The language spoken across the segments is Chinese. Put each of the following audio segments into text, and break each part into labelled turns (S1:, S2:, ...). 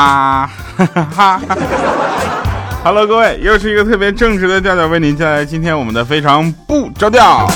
S1: 啊，哈哈哈。Hello，各位，又是一个特别正直的调调为您带来今天我们的非常不着调。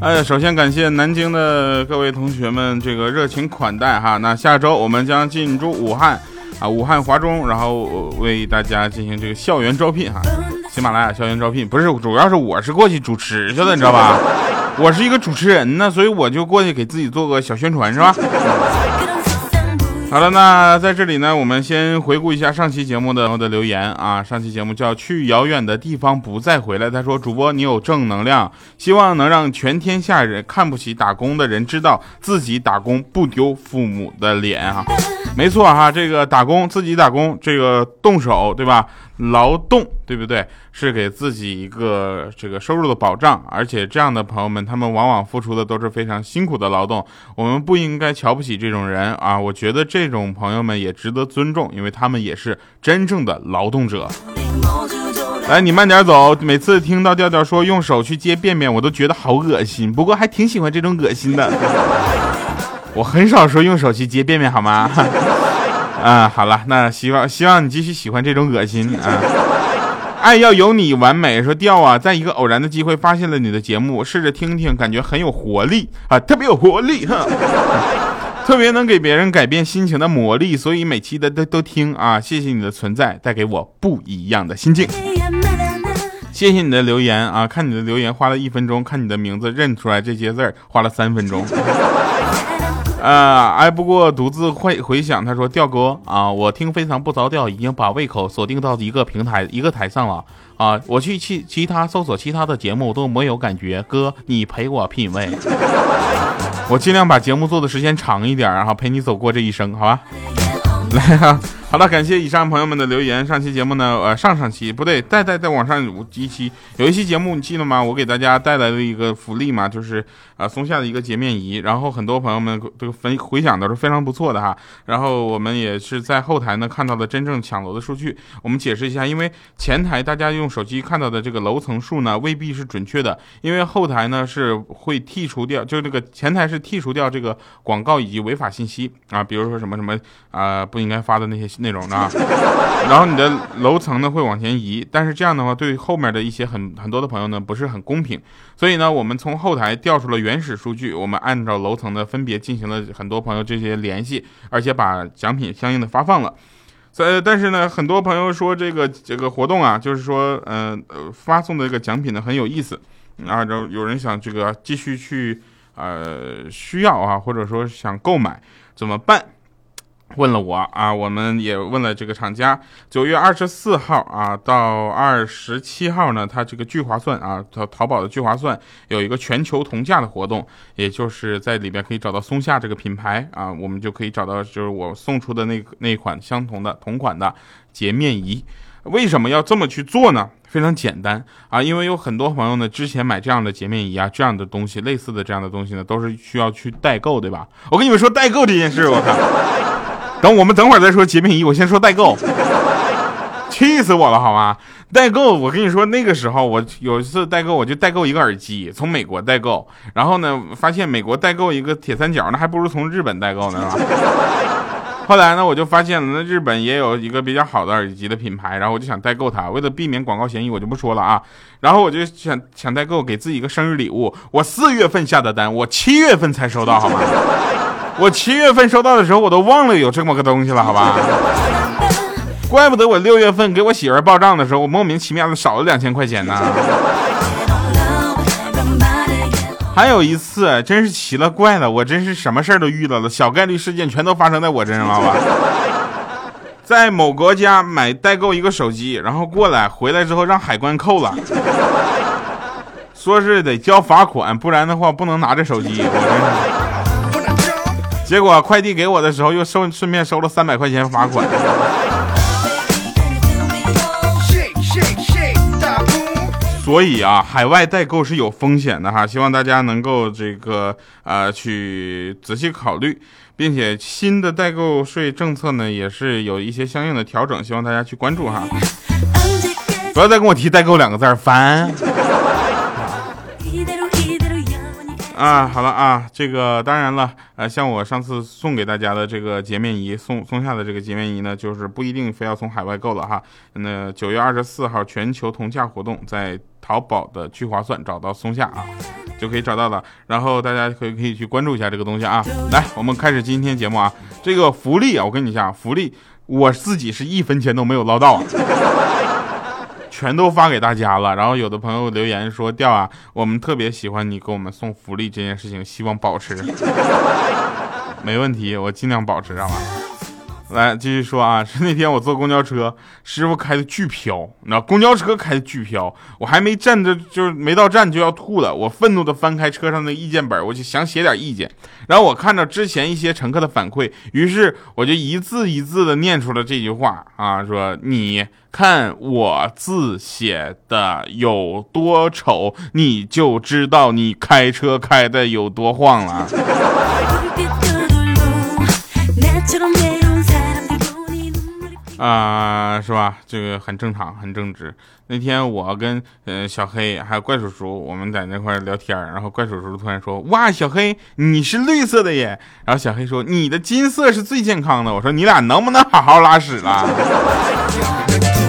S1: 哎，首先感谢南京的各位同学们这个热情款待哈。那下周我们将进驻武汉啊，武汉华中，然后为大家进行这个校园招聘哈。喜马拉雅校园招聘不是，主要是我是过去主持去的，你知道吧？我是一个主持人呢，所以我就过去给自己做个小宣传，是吧？好了，那在这里呢，我们先回顾一下上期节目的的留言啊。上期节目叫“去遥远的地方不再回来”。他说：“主播你有正能量，希望能让全天下人看不起打工的人知道自己打工不丢父母的脸啊。”没错哈，这个打工自己打工，这个动手对吧？劳动对不对？是给自己一个这个收入的保障，而且这样的朋友们，他们往往付出的都是非常辛苦的劳动。我们不应该瞧不起这种人啊！我觉得这种朋友们也值得尊重，因为他们也是真正的劳动者。来，你慢点走。每次听到调调说用手去接便便，我都觉得好恶心。不过还挺喜欢这种恶心的。我很少说用手去接便便，好吗？啊，好了，那希望希望你继续喜欢这种恶心啊！爱要有你完美。说调啊，在一个偶然的机会发现了你的节目，试着听听，感觉很有活力啊，特别有活力哈，特别能给别人改变心情的魔力，所以每期的都都听啊！谢谢你的存在，带给我不一样的心境。谢谢你的留言啊，看你的留言花了一分钟，看你的名字认出来这些字花了三分钟。啊，挨不过独自回回想。他说：“调哥啊，我听非常不着调，已经把胃口锁定到一个平台一个台上了啊。我去其其他搜索其他的节目都没有感觉。哥，你陪我品味，我尽量把节目做的时间长一点，然后陪你走过这一生，好吧？来啊。”好了，感谢以上朋友们的留言。上期节目呢，呃，上上期不对，再再再往上一期，有一期节目你记得吗？我给大家带来了一个福利嘛，就是啊，松下的一个洁面仪。然后很多朋友们这个分回想都是非常不错的哈。然后我们也是在后台呢看到了真正抢楼的数据。我们解释一下，因为前台大家用手机看到的这个楼层数呢未必是准确的，因为后台呢是会剔除掉，就是这个前台是剔除掉这个广告以及违法信息啊，比如说什么什么啊不应该发的那些。内容的，然后你的楼层呢会往前移，但是这样的话对后面的一些很很多的朋友呢不是很公平，所以呢我们从后台调出了原原始数据，我们按照楼层的分别进行了很多朋友这些联系，而且把奖品相应的发放了。在但是呢很多朋友说这个这个活动啊，就是说嗯呃发送的这个奖品呢很有意思，啊后有人想这个继续去呃需要啊或者说想购买怎么办？问了我啊，我们也问了这个厂家。九月二十四号啊到二十七号呢，它这个聚划算啊，淘淘宝的聚划算有一个全球同价的活动，也就是在里边可以找到松下这个品牌啊，我们就可以找到就是我送出的那那款相同的同款的洁面仪。为什么要这么去做呢？非常简单啊，因为有很多朋友呢之前买这样的洁面仪啊，这样的东西类似的这样的东西呢，都是需要去代购，对吧？我跟你们说代购这件事，我靠。等我们等会儿再说洁面仪，我先说代购，气死我了，好吗？代购，我跟你说，那个时候我有一次代购，我就代购一个耳机，从美国代购，然后呢，发现美国代购一个铁三角，那还不如从日本代购呢，后来呢，我就发现了，那日本也有一个比较好的耳机的品牌，然后我就想代购它，为了避免广告嫌疑，我就不说了啊。然后我就想想代购，给自己一个生日礼物。我四月份下的单，我七月份才收到，好吗？我七月份收到的时候，我都忘了有这么个东西了，好吧？怪不得我六月份给我媳妇儿报账的时候，我莫名其妙的少了两千块钱呢。还有一次，真是奇了怪了，我真是什么事儿都遇到了，小概率事件全都发生在我身上了，好吧？在某国家买代购一个手机，然后过来回来之后让海关扣了，说是得交罚款，不然的话不能拿着手机。我真是。结果快递给我的时候，又收顺便收了三百块钱罚款。所以啊，海外代购是有风险的哈，希望大家能够这个呃去仔细考虑，并且新的代购税政策呢也是有一些相应的调整，希望大家去关注哈。不要再跟我提代购两个字儿，烦。啊，好了啊，这个当然了，呃，像我上次送给大家的这个洁面仪，松松下的这个洁面仪呢，就是不一定非要从海外购了哈。那九月二十四号全球同价活动，在淘宝的聚划算找到松下啊，就可以找到了。然后大家可以可以去关注一下这个东西啊。来，我们开始今天节目啊。这个福利啊，我跟你讲，福利我自己是一分钱都没有捞到啊。全都发给大家了，然后有的朋友留言说：“调啊，我们特别喜欢你给我们送福利这件事情，希望保持。”没问题，我尽量保持，知道吧？来继续说啊，是那天我坐公交车，师傅开的巨飘，那公交车开的巨飘，我还没站着，就是没到站就要吐了。我愤怒的翻开车上的意见本，我就想写点意见。然后我看到之前一些乘客的反馈，于是我就一字一字的念出了这句话啊，说你看我字写的有多丑，你就知道你开车开的有多晃了。啊，是吧？这个很正常，很正直。那天我跟呃小黑还有怪叔叔，我们在那块聊天，然后怪叔叔突然说：“哇，小黑你是绿色的耶！”然后小黑说：“你的金色是最健康的。”我说：“你俩能不能好好拉屎了？”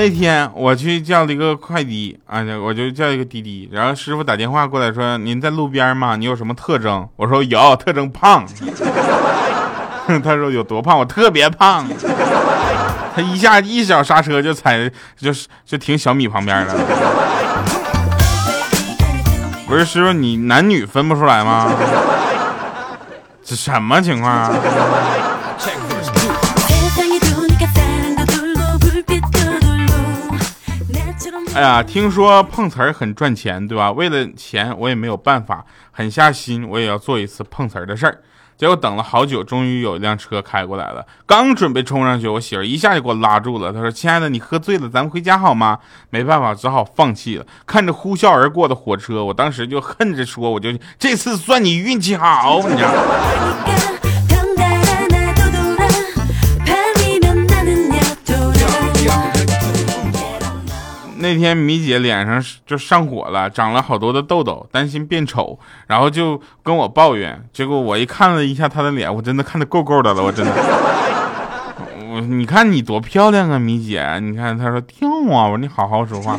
S1: 那天我去叫了一个快递啊，我就叫一个滴滴，然后师傅打电话过来说：“您在路边吗？你有什么特征？”我说：“有特征，胖。”他说：“有多胖？我特别胖。”他一下一脚刹车就踩，就是就停小米旁边了。不是师傅，你男女分不出来吗？这什么情况啊？哎呀，听说碰瓷儿很赚钱，对吧？为了钱，我也没有办法，狠下心，我也要做一次碰瓷儿的事儿。结果等了好久，终于有一辆车开过来了。刚准备冲上去，我媳妇一下就给我拉住了。她说：“亲爱的，你喝醉了，咱们回家好吗？”没办法，只好放弃了。看着呼啸而过的火车，我当时就恨着说：“我就这次算你运气好，你知道。”那天米姐脸上就上火了，长了好多的痘痘，担心变丑，然后就跟我抱怨。结果我一看了一下她的脸，我真的看的够够的了，我真的。我你看你多漂亮啊，米姐！你看她说跳啊，我说你好好说话。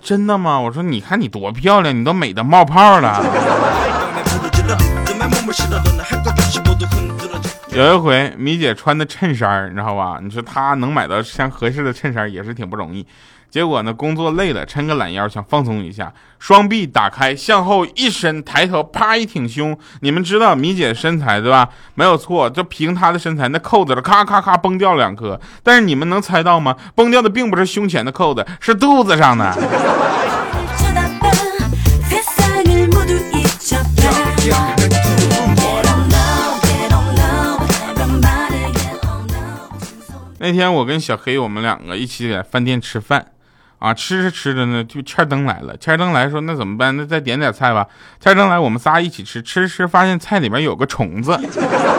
S1: 真的吗？我说你看你多漂亮，你都美的冒泡了。有一回，米姐穿的衬衫，你知道吧？你说她能买到像合适的衬衫也是挺不容易。结果呢，工作累了，抻个懒腰想放松一下，双臂打开，向后一伸，抬头，啪一挺胸。你们知道米姐身材对吧？没有错，就凭她的身材，那扣子咔咔咔崩掉两颗。但是你们能猜到吗？崩掉的并不是胸前的扣子，是肚子上的。那天我跟小黑，我们两个一起在饭店吃饭，啊，吃着吃着呢，就欠灯来了。欠灯来说，那怎么办？那再点点菜吧。欠灯来，我们仨一起吃，吃吃发现菜里面有个虫子，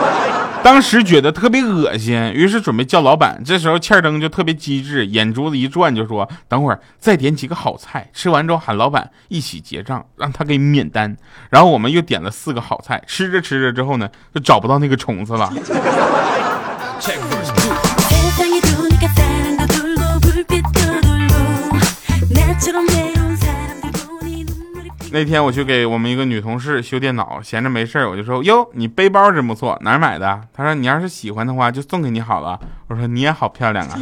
S1: 当时觉得特别恶心，于是准备叫老板。这时候欠灯就特别机智，眼珠子一转就说：“等会儿再点几个好菜，吃完之后喊老板一起结账，让他给免单。”然后我们又点了四个好菜，吃着吃着之后呢，就找不到那个虫子了。那天我去给我们一个女同事修电脑，闲着没事儿我就说：“哟，你背包真不错，哪儿买的？”她说：“你要是喜欢的话，就送给你好了。”我说：“你也好漂亮啊。”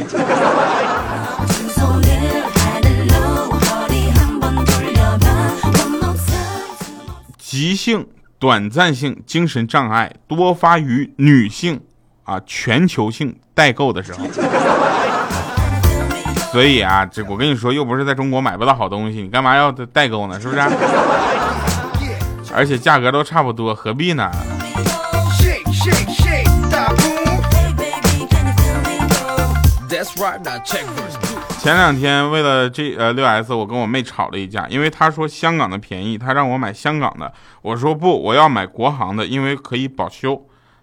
S1: 急性短暂性精神障碍多发于女性啊，全球性代购的时候。所以啊，这我跟你说，又不是在中国买不到好东西，你干嘛要代购呢？是不是？而且价格都差不多，何必呢？前两天为了这呃六 S，我跟我妹吵了一架，因为她说香港的便宜，她让我买香港的，我说不，我要买国行的，因为可以保修。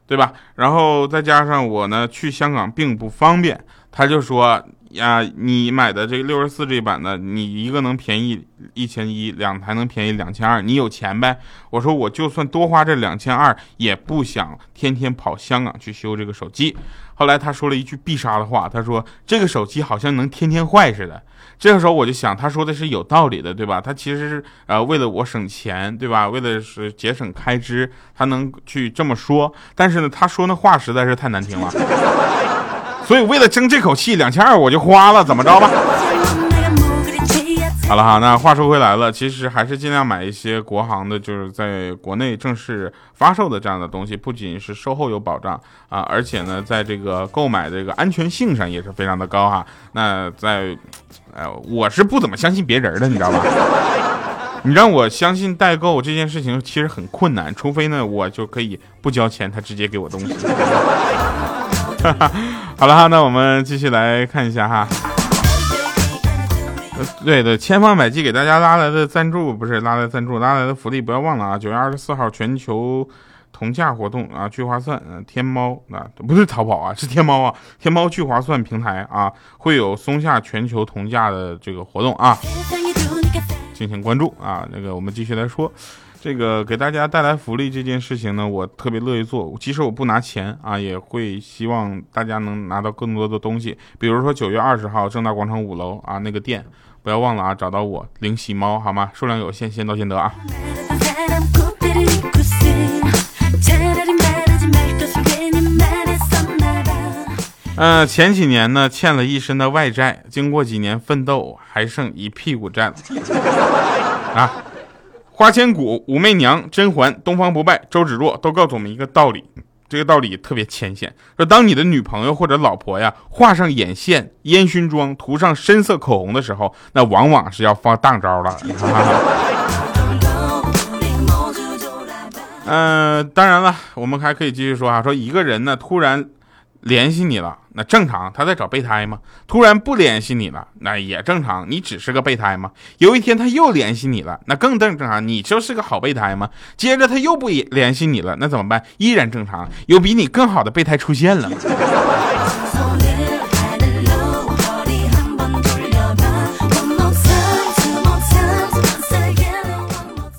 S1: 对吧？然后再加上我呢去香港并不方便，她就说。呀，你买的这个六十四 G 版的，你一个能便宜一千一，两台能便宜两千二，你有钱呗？我说我就算多花这两千二，也不想天天跑香港去修这个手机。后来他说了一句必杀的话，他说这个手机好像能天天坏似的。这个时候我就想，他说的是有道理的，对吧？他其实是呃为了我省钱，对吧？为了是节省开支，他能去这么说。但是呢，他说那话实在是太难听了。所以为了争这口气，两千二我就花了，怎么着吧？好了哈，那话说回来了，其实还是尽量买一些国行的，就是在国内正式发售的这样的东西，不仅是售后有保障啊，而且呢，在这个购买这个安全性上也是非常的高哈。那在，呃，我是不怎么相信别人的，你知道吧？你让我相信代购这件事情其实很困难，除非呢，我就可以不交钱，他直接给我东西。好了哈，那我们继续来看一下哈。对的，千方百计给大家拉来的赞助，不是拉来赞助，拉来的福利，不要忘了啊！九月二十四号全球同价活动啊，聚划算，天猫啊，不是淘宝啊，是天猫啊，天猫聚划算平台啊，会有松下全球同价的这个活动啊，敬请关注啊。那个，我们继续来说。这个给大家带来福利这件事情呢，我特别乐意做。即使我不拿钱啊，也会希望大家能拿到更多的东西。比如说九月二十号正大广场五楼啊那个店，不要忘了啊，找到我领喜猫好吗？数量有限，先到先得啊。嗯，前几年呢欠了一身的外债，经过几年奋斗，还剩一屁股债 啊。花千骨、武媚娘、甄嬛、东方不败、周芷若都告诉我们一个道理，这个道理特别浅显，说当你的女朋友或者老婆呀画上眼线、烟熏妆、涂上深色口红的时候，那往往是要放大招了。嗯，当然了，我们还可以继续说啊，说一个人呢突然。联系你了，那正常，他在找备胎吗？突然不联系你了，那也正常，你只是个备胎吗？有一天他又联系你了，那更正常，你就是个好备胎吗？接着他又不联系你了，那怎么办？依然正常，有比你更好的备胎出现了。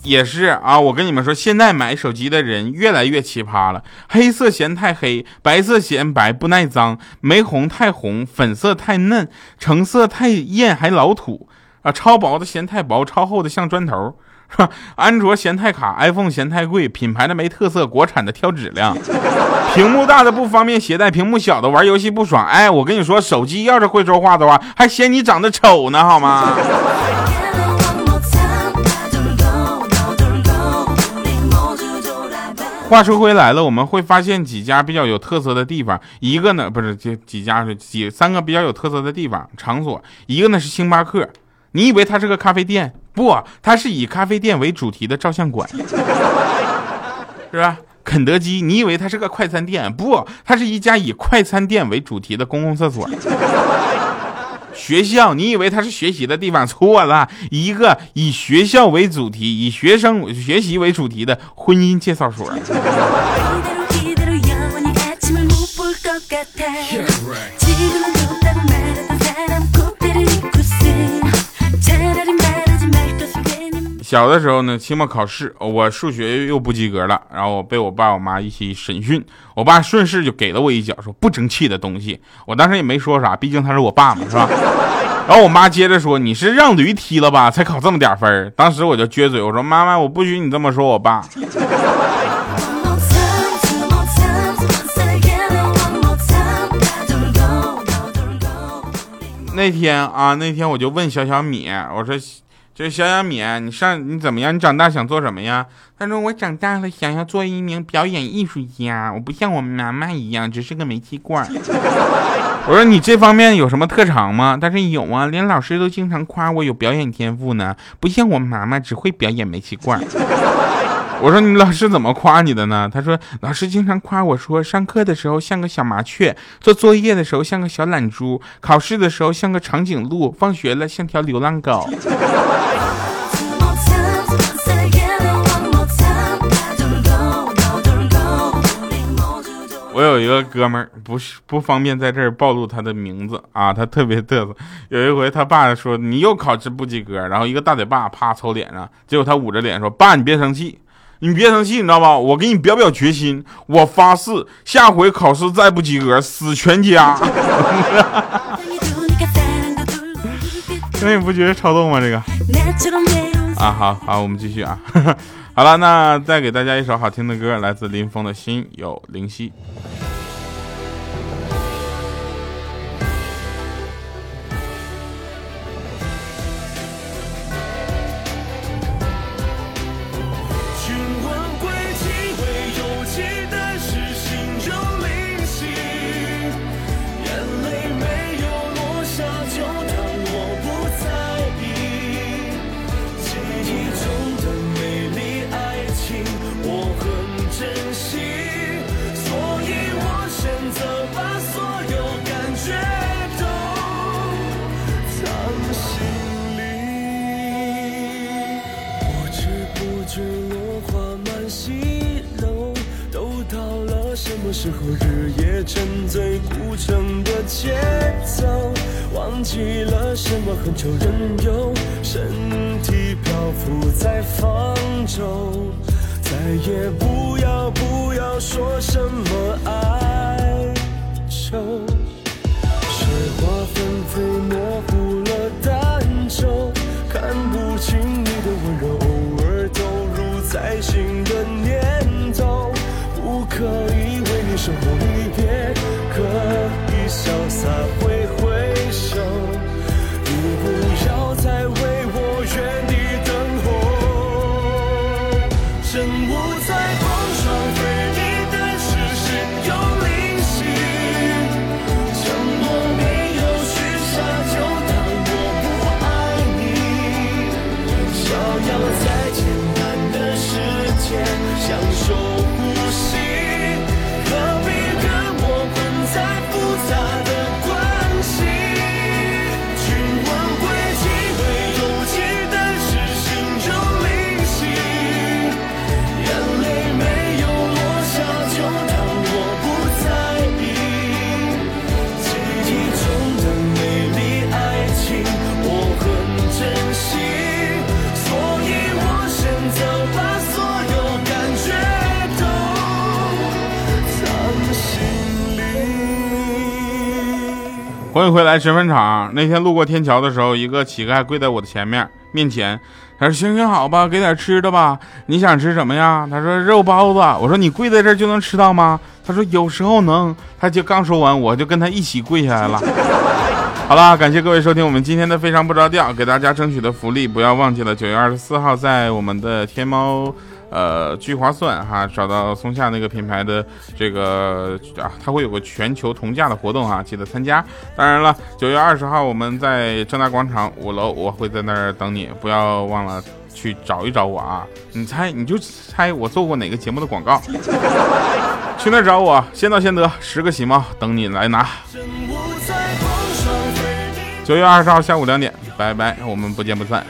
S1: 也是啊，我跟你们说，现在买手机的人越来越奇葩了。黑色嫌太黑，白色嫌白不耐脏，玫红太红，粉色太嫩，橙色太艳还老土啊！超薄的嫌太薄，超厚的像砖头，是吧？安卓嫌太卡，iPhone 嫌太贵，品牌的没特色，国产的挑质量，屏幕大的不方便携带，屏幕小的玩游戏不爽。哎，我跟你说，手机要是会说话的话，还嫌你长得丑呢，好吗？话说回来了，我们会发现几家比较有特色的地方。一个呢，不是几几家是几三个比较有特色的地方场所。一个呢是星巴克，你以为它是个咖啡店？不，它是以咖啡店为主题的照相馆，是吧？肯德基，你以为它是个快餐店？不，它是一家以快餐店为主题的公共厕所。学校，你以为它是学习的地方？错了，一个以学校为主题、以学生学习为主题的婚姻介绍所。小的时候呢，期末考试，我数学又不及格了，然后被我爸我妈一起审讯，我爸顺势就给了我一脚，说不争气的东西。我当时也没说啥，毕竟他是我爸嘛，是吧？然后我妈接着说，你是让驴踢了吧，才考这么点分当时我就撅嘴，我说妈妈，我不许你这么说我爸。那天啊，那天我就问小小米，我说。小小米，你上你怎么样？你长大想做什么呀？他说我长大了想要做一名表演艺术家，我不像我妈妈一样只是个煤气罐。我说你这方面有什么特长吗？他说有啊，连老师都经常夸我有表演天赋呢，不像我妈妈只会表演煤气罐。我说你老师怎么夸你的呢？他说老师经常夸我说上课的时候像个小麻雀，做作业的时候像个小懒猪，考试的时候像个长颈鹿，放学了像条流浪狗。我有一个哥们儿，不是不方便在这儿暴露他的名字啊，他特别嘚瑟。有一回他爸说你又考试不及格，然后一个大嘴巴啪抽脸上，结果他捂着脸说爸你别生气，你别生气，你知道吧？我给你表表决心，我发誓下回考试再不及格死全家。那你不觉得超逗吗？这个啊，好好，我们继续啊。好了，那再给大家一首好听的歌，来自林峰的心有灵犀。
S2: 记了什么很久任由身体漂浮在方舟，再也不要不要说什么哀愁，雪花纷飞模糊了单舟，看不清你的温柔，偶尔投入在心的念头，不可以。生活离别，可以潇洒。
S1: 回来，神坟场。那天路过天桥的时候，一个乞丐跪在我的前面面前，他说：“行行好吧，给点吃的吧。你想吃什么呀？”他说：“肉包子。”我说：“你跪在这儿就能吃到吗？”他说：“有时候能。”他就刚说完，我就跟他一起跪下来了。好了，感谢各位收听我们今天的非常不着调，给大家争取的福利，不要忘记了，九月二十四号在我们的天猫。呃，聚划算哈，找到松下那个品牌的这个啊，它会有个全球同价的活动哈，记得参加。当然了，九月二十号我们在正大广场五楼，我会在那儿等你，不要忘了去找一找我啊！你猜，你就猜我做过哪个节目的广告？去那儿找我，先到先得，十个喜猫等你来拿。九月二十号下午两点，拜拜，我们不见不散。